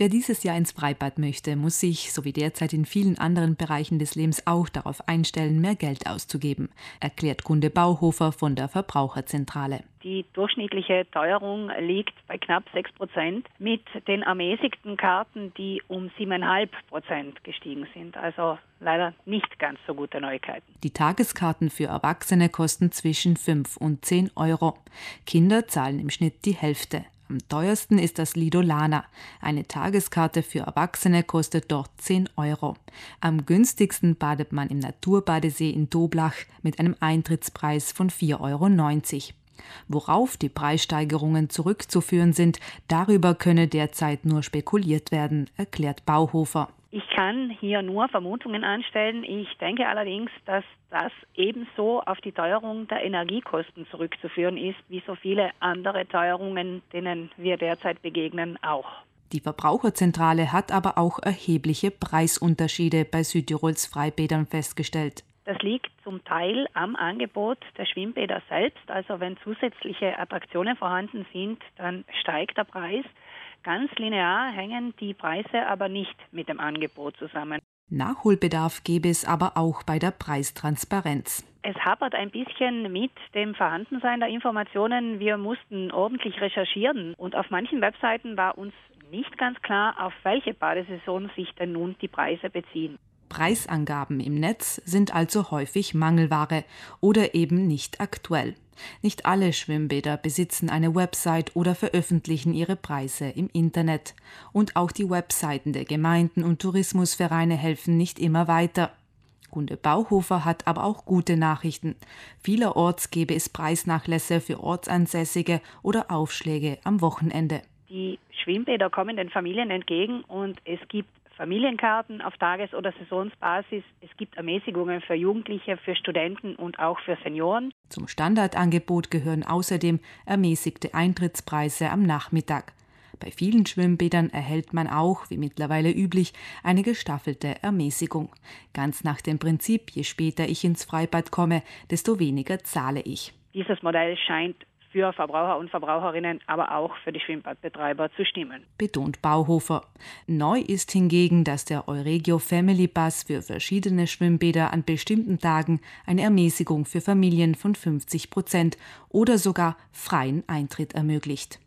Wer dieses Jahr ins Freibad möchte, muss sich, so wie derzeit in vielen anderen Bereichen des Lebens auch, darauf einstellen, mehr Geld auszugeben, erklärt Kunde Bauhofer von der Verbraucherzentrale. Die durchschnittliche Teuerung liegt bei knapp 6 Prozent, mit den ermäßigten Karten, die um 7,5 Prozent gestiegen sind. Also leider nicht ganz so gute Neuigkeiten. Die Tageskarten für Erwachsene kosten zwischen 5 und 10 Euro. Kinder zahlen im Schnitt die Hälfte. Am teuersten ist das Lido Lana. Eine Tageskarte für Erwachsene kostet dort 10 Euro. Am günstigsten badet man im Naturbadesee in Doblach mit einem Eintrittspreis von 4,90 Euro. Worauf die Preissteigerungen zurückzuführen sind, darüber könne derzeit nur spekuliert werden, erklärt Bauhofer. Ich kann hier nur Vermutungen anstellen. Ich denke allerdings, dass das ebenso auf die Teuerung der Energiekosten zurückzuführen ist, wie so viele andere Teuerungen, denen wir derzeit begegnen, auch. Die Verbraucherzentrale hat aber auch erhebliche Preisunterschiede bei Südtirols Freibädern festgestellt. Das liegt zum Teil am Angebot der Schwimmbäder selbst. Also wenn zusätzliche Attraktionen vorhanden sind, dann steigt der Preis. Ganz linear hängen die Preise aber nicht mit dem Angebot zusammen. Nachholbedarf gäbe es aber auch bei der Preistransparenz. Es hapert ein bisschen mit dem Vorhandensein der Informationen. Wir mussten ordentlich recherchieren und auf manchen Webseiten war uns nicht ganz klar, auf welche Badesaison sich denn nun die Preise beziehen. Preisangaben im Netz sind also häufig Mangelware oder eben nicht aktuell. Nicht alle Schwimmbäder besitzen eine Website oder veröffentlichen ihre Preise im Internet. Und auch die Webseiten der Gemeinden und Tourismusvereine helfen nicht immer weiter. Gunde Bauhofer hat aber auch gute Nachrichten. Vielerorts gäbe es Preisnachlässe für Ortsansässige oder Aufschläge am Wochenende. Die Schwimmbäder kommen den Familien entgegen und es gibt Familienkarten auf Tages- oder Saisonsbasis. Es gibt Ermäßigungen für Jugendliche, für Studenten und auch für Senioren. Zum Standardangebot gehören außerdem ermäßigte Eintrittspreise am Nachmittag. Bei vielen Schwimmbädern erhält man auch, wie mittlerweile üblich, eine gestaffelte Ermäßigung. Ganz nach dem Prinzip, je später ich ins Freibad komme, desto weniger zahle ich. Dieses Modell scheint für Verbraucher und Verbraucherinnen, aber auch für die Schwimmbadbetreiber zu stimmen. Betont Bauhofer. Neu ist hingegen, dass der Euregio Family Bus für verschiedene Schwimmbäder an bestimmten Tagen eine Ermäßigung für Familien von 50 Prozent oder sogar freien Eintritt ermöglicht.